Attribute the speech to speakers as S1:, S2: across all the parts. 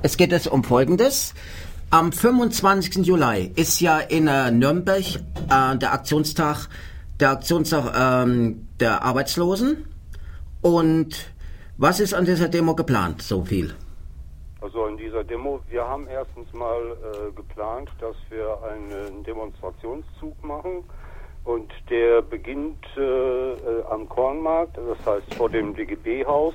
S1: Es geht es um Folgendes. Am 25. Juli ist ja in äh, Nürnberg äh, der Aktionstag, der Aktionstag ähm, der Arbeitslosen. Und was ist an dieser Demo geplant, so viel?
S2: Also in dieser Demo, wir haben erstens mal äh, geplant, dass wir einen Demonstrationszug machen und der beginnt äh, äh am Kornmarkt, das heißt vor dem DGB-Haus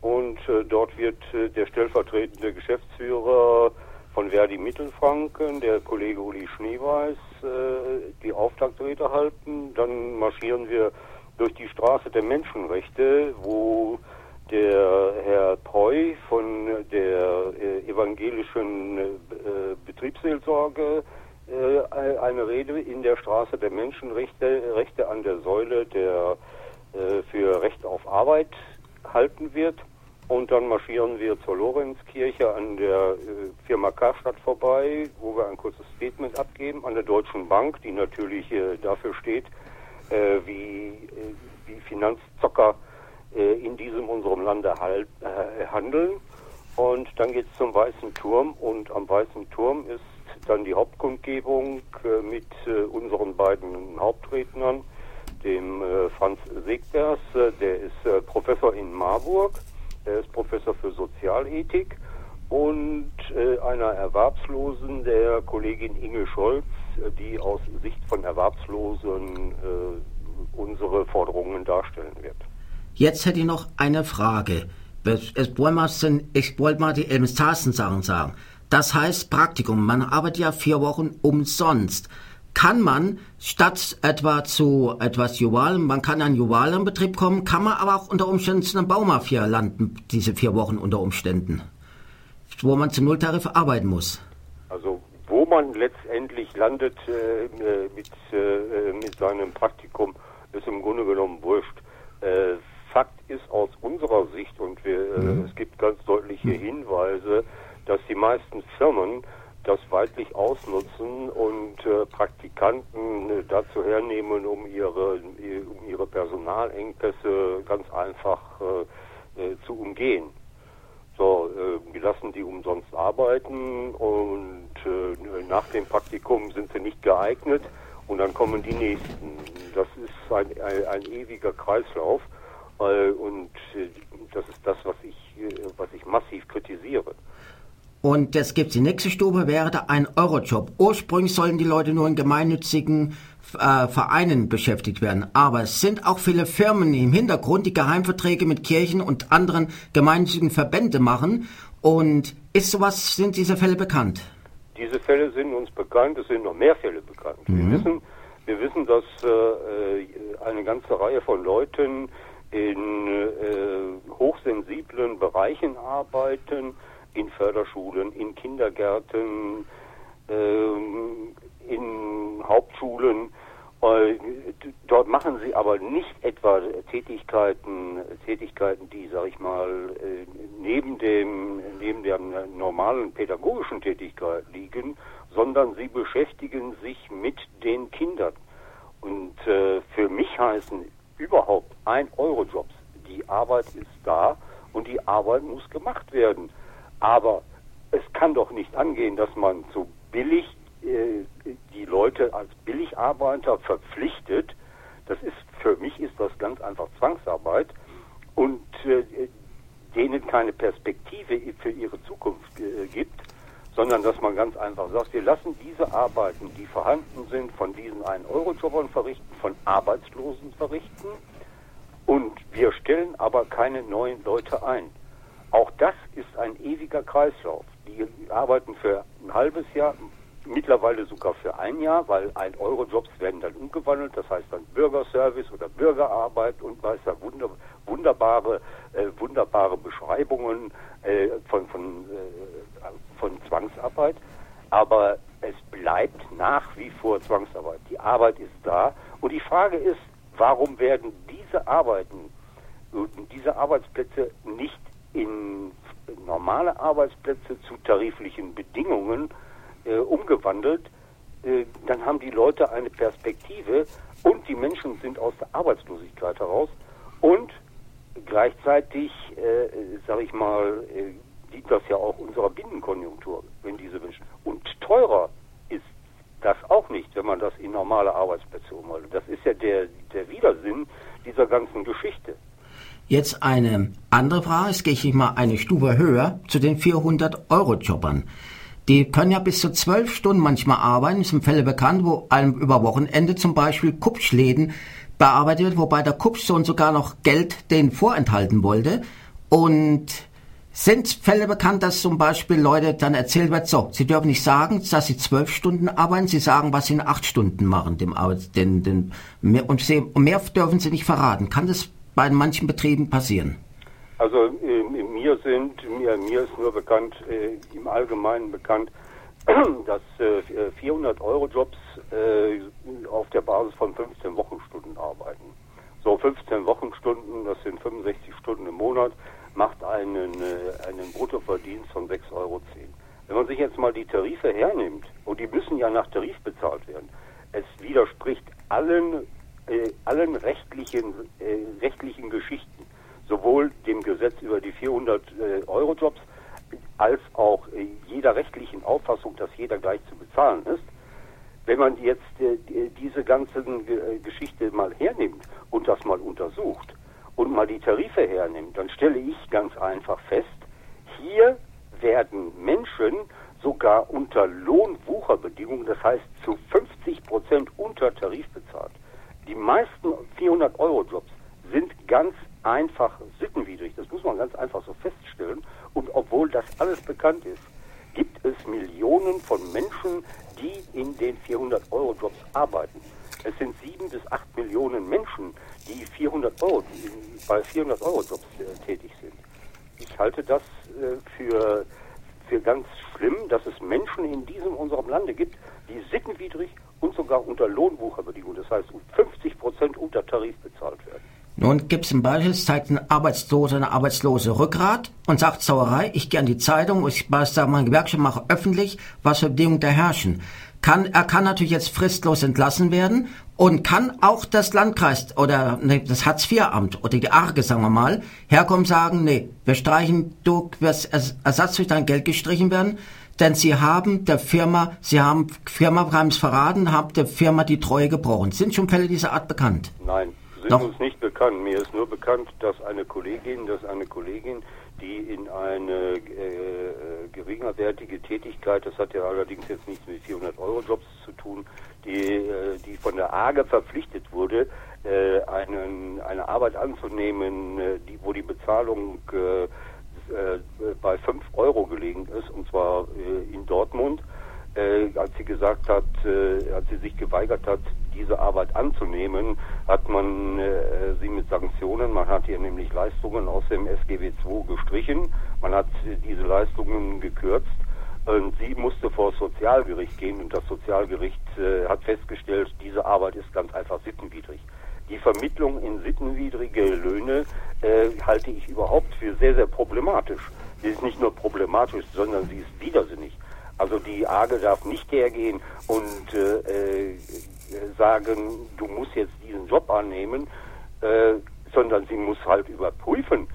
S2: und äh, dort wird äh, der stellvertretende Geschäftsführer von Verdi Mittelfranken, der Kollege Uli Schneeweiß, äh, die Auftaktrede halten. Dann marschieren wir durch die Straße der Menschenrechte, wo der Herr Preu von der äh, evangelischen äh, Betriebsseelsorge äh, eine Rede in der Straße der Menschenrechte Rechte an der Säule der für Recht auf Arbeit halten wird. Und dann marschieren wir zur Lorenzkirche an der äh, Firma Karstadt vorbei, wo wir ein kurzes Statement abgeben, an der Deutschen Bank, die natürlich äh, dafür steht, äh, wie, äh, wie Finanzzocker äh, in diesem unserem Lande halt, handeln. Und dann geht es zum Weißen Turm und am Weißen Turm ist dann die Hauptkundgebung mit unseren beiden Hauptrednern, dem Franz Segbers, der ist Professor in Marburg er ist Professor für Sozialethik und äh, einer Erwerbslosen, der Kollegin Inge Scholz, die aus Sicht von Erwerbslosen äh, unsere Forderungen darstellen wird.
S1: Jetzt hätte ich noch eine Frage. Ich wollte mal die Elmstassen-Sachen sagen. Das heißt Praktikum. Man arbeitet ja vier Wochen umsonst kann man statt etwa zu etwas Juwalen, man kann an Juwalen Betrieb kommen, kann man aber auch unter Umständen zu einer Baumafia landen, diese vier Wochen unter Umständen, wo man zum Nulltarif arbeiten muss.
S2: Also wo man letztendlich landet äh, mit, äh, mit seinem Praktikum, ist im Grunde genommen wurscht. Äh, Fakt ist aus unserer Sicht, und wir, äh, mhm. es gibt ganz deutliche mhm. Hinweise, dass die meisten Firmen das weitlich ausnutzen und äh, Praktikanten äh, dazu hernehmen, um ihre, um ihre Personalengpässe ganz einfach äh, äh, zu umgehen. So, äh, wir lassen die umsonst arbeiten und äh, nach dem Praktikum sind sie nicht geeignet und dann kommen die nächsten. Das ist ein, ein, ein ewiger Kreislauf und das ist das, was ich, was ich massiv kritisiere.
S1: Und jetzt gibt's die nächste Stufe, wäre da ein Eurojob. Ursprünglich sollen die Leute nur in gemeinnützigen äh, Vereinen beschäftigt werden. Aber es sind auch viele Firmen im Hintergrund, die Geheimverträge mit Kirchen und anderen gemeinnützigen Verbände machen. Und ist sowas, sind diese Fälle bekannt?
S2: Diese Fälle sind uns bekannt, es sind noch mehr Fälle bekannt. Mhm. Wir wissen, wir wissen, dass äh, eine ganze Reihe von Leuten in äh, hochsensiblen Bereichen arbeiten, in Förderschulen, in Kindergärten, ähm, in Hauptschulen. Äh, dort machen sie aber nicht etwa Tätigkeiten, Tätigkeiten, die, sag ich mal, äh, neben dem, neben der normalen pädagogischen Tätigkeit liegen, sondern sie beschäftigen sich mit den Kindern. Und äh, für mich heißen überhaupt ein Euro Jobs. Die Arbeit ist da und die Arbeit muss gemacht werden. Aber es kann doch nicht angehen, dass man so billig äh, die Leute als Billigarbeiter verpflichtet. Das ist für mich ist das ganz einfach Zwangsarbeit und äh, denen keine Perspektive für ihre Zukunft äh, gibt, sondern dass man ganz einfach sagt, wir lassen diese Arbeiten, die vorhanden sind, von diesen 1-Euro-Jobbern verrichten, von Arbeitslosen verrichten und wir stellen aber keine neuen Leute ein. Auch das ist ein ewiger Kreislauf. Die arbeiten für ein halbes Jahr, mittlerweile sogar für ein Jahr, weil ein Euro-Jobs werden dann umgewandelt, das heißt dann Bürgerservice oder Bürgerarbeit und weiß da wunder, wunderbare, äh, wunderbare Beschreibungen äh, von, von, äh, von Zwangsarbeit. Aber es bleibt nach wie vor Zwangsarbeit. Die Arbeit ist da und die Frage ist, warum werden diese Arbeiten, diese Arbeitsplätze nicht in normale Arbeitsplätze zu tariflichen Bedingungen äh, umgewandelt, äh, dann haben die Leute eine Perspektive und die Menschen sind aus der Arbeitslosigkeit heraus und gleichzeitig, äh, sage ich mal, äh, dient das ja auch unserer Binnenkonjunktur, wenn diese Menschen. Und teurer ist das auch nicht, wenn man das in normale Arbeitsplätze umwandelt. Das ist ja der, der Widersinn dieser ganzen Geschichte.
S1: Jetzt eine andere Frage, jetzt gehe ich mal eine Stufe höher zu den 400-Euro-Jobbern. Die können ja bis zu zwölf Stunden manchmal arbeiten. Es sind Fälle bekannt, wo einem über Wochenende zum Beispiel Kupschläden bearbeitet wird, wobei der Kupschsohn sogar noch Geld den vorenthalten wollte. Und sind Fälle bekannt, dass zum Beispiel Leute dann erzählt wird, so, sie dürfen nicht sagen, dass sie zwölf Stunden arbeiten, sie sagen, was sie in acht Stunden machen, dem Arbeits, den, den, und, sie, und mehr dürfen sie nicht verraten. Kann das bei manchen Betrieben passieren?
S2: Also äh, mir sind mir, mir ist nur bekannt, äh, im Allgemeinen bekannt, dass äh, 400 Euro Jobs äh, auf der Basis von 15 Wochenstunden arbeiten. So 15 Wochenstunden, das sind 65 Stunden im Monat, macht einen, äh, einen Bruttoverdienst von 6,10 Euro. Wenn man sich jetzt mal die Tarife hernimmt, und die müssen ja nach Tarif bezahlt werden, es widerspricht allen äh, allen rechtlichen, rechtlichen Geschichten, sowohl dem Gesetz über die 400 äh, Euro Jobs als auch äh, jeder rechtlichen Auffassung, dass jeder gleich zu bezahlen ist. Wenn man jetzt äh, diese ganze äh, Geschichte mal hernimmt und das mal untersucht und mal die Tarife hernimmt, dann stelle ich ganz einfach fest, hier werden Menschen sogar unter Lohnwucherbedingungen, das heißt zu 50 Prozent unter Tarif bezahlt. Die meisten 400-Euro-Jobs sind ganz einfach sittenwidrig. Das muss man ganz einfach so feststellen. Und obwohl das alles bekannt ist, gibt es Millionen von Menschen, die in den 400-Euro-Jobs arbeiten. Es sind sieben bis acht Millionen Menschen, die 400 Euro, bei 400-Euro-Jobs äh, tätig sind. Ich halte das äh, für, für ganz schlimm, dass es Menschen in diesem unserem Lande gibt, die sittenwidrig und sogar unter Lohnbucherbedingungen, das heißt 50 Prozent unter Tarif bezahlt werden.
S1: Nun gibt es ein Beispiel, zeigt ein Arbeitsloser, eine Arbeitslose Rückgrat und sagt Sauerei, ich gehe an die Zeitung, ich sage meine Gewerkschaft, mache öffentlich, was für Bedingungen da herrschen. Kann, er kann natürlich jetzt fristlos entlassen werden und kann auch das Landkreis oder nee, das Hartz-IV-Amt oder die Arge, sagen wir mal, herkommen und sagen, nee, wir streichen, du wirst Ersatz durch dein Geld gestrichen werden, denn sie haben der Firma, sie haben Firma haben es verraten, haben der Firma die Treue gebrochen. Sind schon Fälle dieser Art bekannt?
S2: Nein, sind Noch? uns nicht bekannt. Mir ist nur bekannt, dass eine Kollegin, dass eine Kollegin, die in eine äh, geringerwertige Tätigkeit, das hat ja allerdings jetzt nichts mit 400 Euro Jobs zu tun, die, äh, die von der AGE verpflichtet wurde, äh, einen, eine Arbeit anzunehmen, äh, die, wo die Bezahlung äh, äh, bei 5 Euro gelegen ist, und zwar äh, in Dortmund, äh, als sie gesagt hat, äh, als sie sich geweigert hat, diese Arbeit anzunehmen, hat man äh, sie mit Sanktionen, man hat ihr nämlich Leistungen aus dem SGB II gestrichen, man hat diese Leistungen gekürzt und sie musste vor das Sozialgericht gehen und das Sozialgericht äh, hat festgestellt, diese Arbeit ist ganz einfach sittenwidrig. Die Vermittlung in sittenwidrige Löhne äh, halte ich überhaupt für sehr, sehr problematisch. Sie ist nicht nur problematisch, sondern sie ist widersinnig. Also die AGE darf nicht hergehen und äh, äh, sagen, du musst jetzt diesen Job annehmen, äh, sondern sie muss halt überprüfen,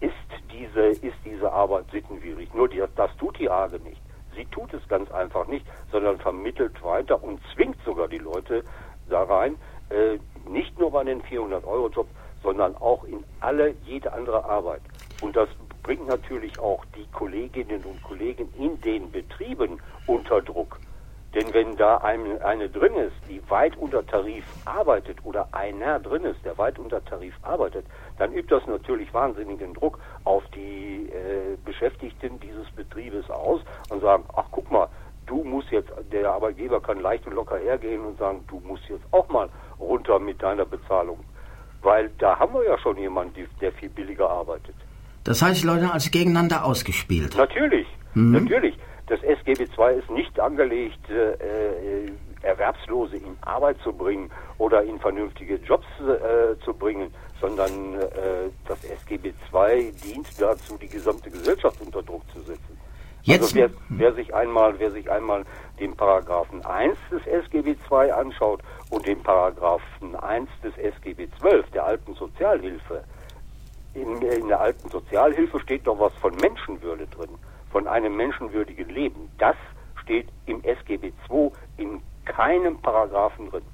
S2: ist diese, ist diese Arbeit sittenwidrig. Nur die, das tut die AGE nicht. Sie tut es ganz einfach nicht, sondern vermittelt weiter und zwingt sogar die Leute da rein, äh, nicht nur bei den 400-Euro-Job, sondern auch in alle, jede andere Arbeit. Und das bringt natürlich auch die Kolleginnen und Kollegen in den Betrieben unter Druck. Denn wenn da eine, eine drin ist, die weit unter Tarif arbeitet oder einer drin ist, der weit unter Tarif arbeitet, dann übt das natürlich wahnsinnigen Druck auf die äh, Beschäftigten dieses Betriebes aus und sagen, ach guck mal, du musst jetzt, der Arbeitgeber kann leicht und locker hergehen und sagen, du musst jetzt auch mal runter mit deiner Bezahlung. Weil da haben wir ja schon jemanden, der viel billiger arbeitet.
S1: Das heißt, Leute also gegeneinander ausgespielt.
S2: Natürlich, mhm. natürlich. Das SGB II ist nicht angelegt, äh, äh, Erwerbslose in Arbeit zu bringen oder in vernünftige Jobs äh, zu bringen, sondern äh, das SGB II dient dazu, die gesamte Gesellschaft unter Druck zu setzen. Jetzt, also wer, wer, sich einmal, wer sich einmal den Paragraphen 1 des SGB II anschaut und den Paragraphen 1 des SGB 12 der alten Sozialhilfe, in, in der alten Sozialhilfe steht doch was von Menschenwürde drin, von einem menschenwürdigen Leben. Das steht im SGB II in keinem Paragraphen drin.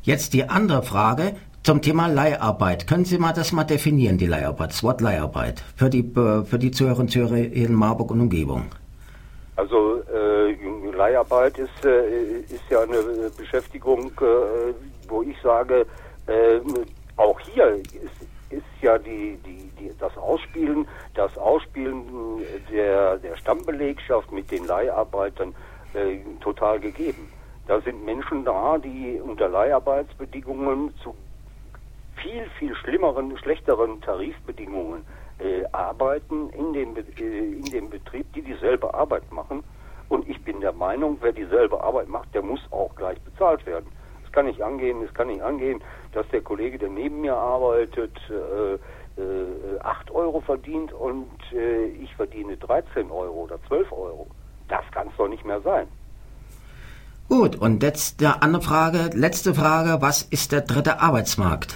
S1: Jetzt die andere Frage zum Thema Leiharbeit. Können Sie mal das mal definieren, die Leiharbeit, das Wort Leiharbeit, für die, für die Zuhörerinnen und Zuhörer in Marburg und Umgebung?
S2: Also äh, Leiharbeit ist, äh, ist ja eine Beschäftigung, äh, wo ich sage, äh, auch hier ist, ist ja die, die, die, das Ausspielen, das Ausspielen der, der Stammbelegschaft mit den Leiharbeitern äh, total gegeben. Da sind Menschen da, die unter Leiharbeitsbedingungen zu viel, viel schlimmeren, schlechteren Tarifbedingungen äh, arbeiten in dem, äh, in dem Betrieb, die dieselbe Arbeit machen. Und ich bin der Meinung, wer dieselbe Arbeit macht, der muss auch gleich bezahlt werden. Es kann nicht angehen, es kann nicht angehen, dass der Kollege, der neben mir arbeitet, äh, äh, 8 Euro verdient und äh, ich verdiene 13 Euro oder 12 Euro. Das kann es doch nicht mehr sein.
S1: Gut, und jetzt eine andere Frage, letzte Frage, was ist der dritte Arbeitsmarkt?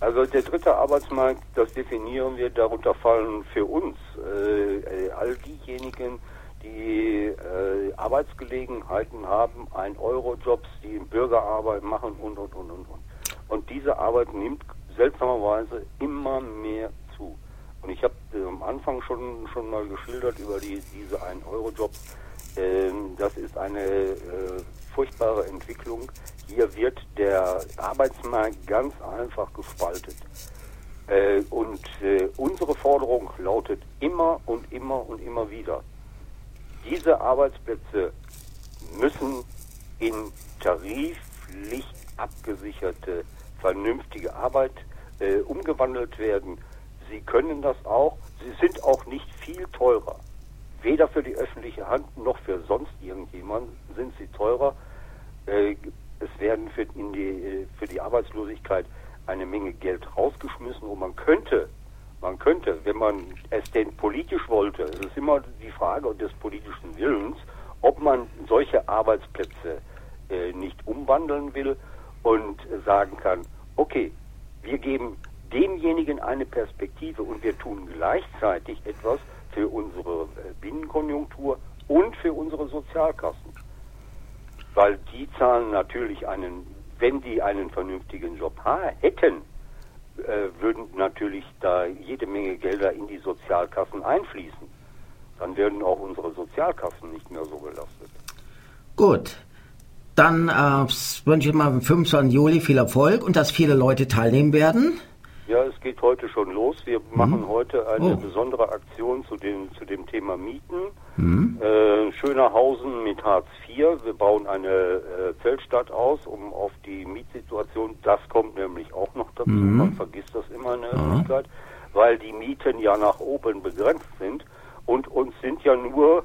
S2: Also der dritte Arbeitsmarkt, das definieren wir, darunter fallen für uns äh, äh all diejenigen, die äh, Arbeitsgelegenheiten haben, ein Euro-Jobs, die Bürgerarbeit machen und, und, und, und, und. Und diese Arbeit nimmt seltsamerweise immer mehr zu. Und ich habe äh, am Anfang schon, schon mal geschildert über die, diese 1-Euro-Jobs. Ähm, das ist eine äh, furchtbare Entwicklung. Hier wird der Arbeitsmarkt ganz einfach gespaltet. Äh, und äh, unsere Forderung lautet immer und immer und immer wieder, diese Arbeitsplätze müssen in tariflich abgesicherte, vernünftige Arbeit äh, umgewandelt werden. Sie können das auch. Sie sind auch nicht viel teurer. Weder für die öffentliche Hand noch für sonst irgendjemanden sind sie teurer. Äh, es werden für, die, äh, für die Arbeitslosigkeit eine Menge Geld rausgeschmissen und man könnte man könnte, wenn man es denn politisch wollte, es ist immer die Frage des politischen Willens, ob man solche Arbeitsplätze äh, nicht umwandeln will und sagen kann, okay, wir geben demjenigen eine Perspektive und wir tun gleichzeitig etwas für unsere äh, Binnenkonjunktur und für unsere Sozialkassen. Weil die zahlen natürlich einen, wenn die einen vernünftigen Job hätten, würden natürlich da jede Menge Gelder in die Sozialkassen einfließen. Dann werden auch unsere Sozialkassen nicht mehr so belastet.
S1: Gut. Dann äh, wünsche ich mal am 25. Juli viel Erfolg und dass viele Leute teilnehmen werden.
S2: Geht heute schon los. Wir mhm. machen heute eine oh. besondere Aktion zu dem, zu dem Thema Mieten. Mhm. Äh, Schönerhausen mit Hartz IV. Wir bauen eine äh, Feldstadt aus, um auf die Mietsituation, das kommt nämlich auch noch dazu. Mhm. Man vergisst das immer in der Öffentlichkeit, weil die Mieten ja nach oben begrenzt sind und uns sind ja nur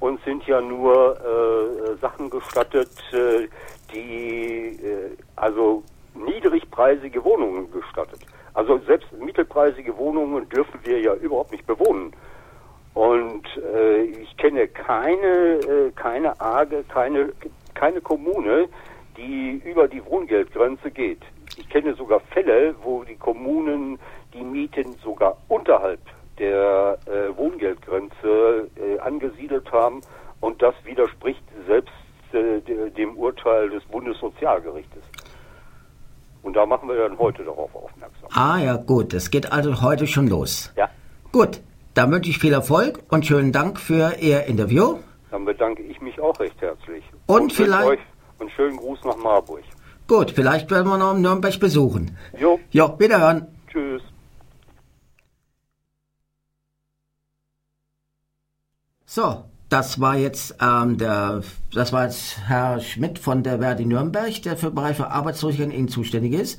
S2: uns sind ja nur äh, Sachen gestattet, äh, die äh, also niedrigpreisige Wohnungen gestattet. Also selbst mittelpreisige Wohnungen dürfen wir ja überhaupt nicht bewohnen. Und äh, ich kenne keine, äh, keine Arge, keine, keine Kommune, die über die Wohngeldgrenze geht. Ich kenne sogar Fälle, wo die Kommunen die Mieten sogar unterhalb der äh, Wohngeldgrenze äh, angesiedelt haben und das widerspricht selbst äh, dem Urteil des Bundessozialgerichtes. Und da machen wir dann heute darauf aufmerksam.
S1: Ah ja, gut. Es geht also heute schon los.
S2: Ja.
S1: Gut. Dann wünsche ich viel Erfolg und schönen Dank für Ihr Interview.
S2: Dann bedanke ich mich auch recht herzlich.
S1: Und, und vielleicht. Euch
S2: und schönen Gruß nach Marburg.
S1: Gut, vielleicht werden wir noch in Nürnberg besuchen.
S2: Jo.
S1: Jo, wiederhören.
S2: Tschüss.
S1: So, das war jetzt ähm, der, das war jetzt Herr Schmidt von der Verdi Nürnberg, der für Bereich für Arbeitslosigkeit Ihnen zuständig ist.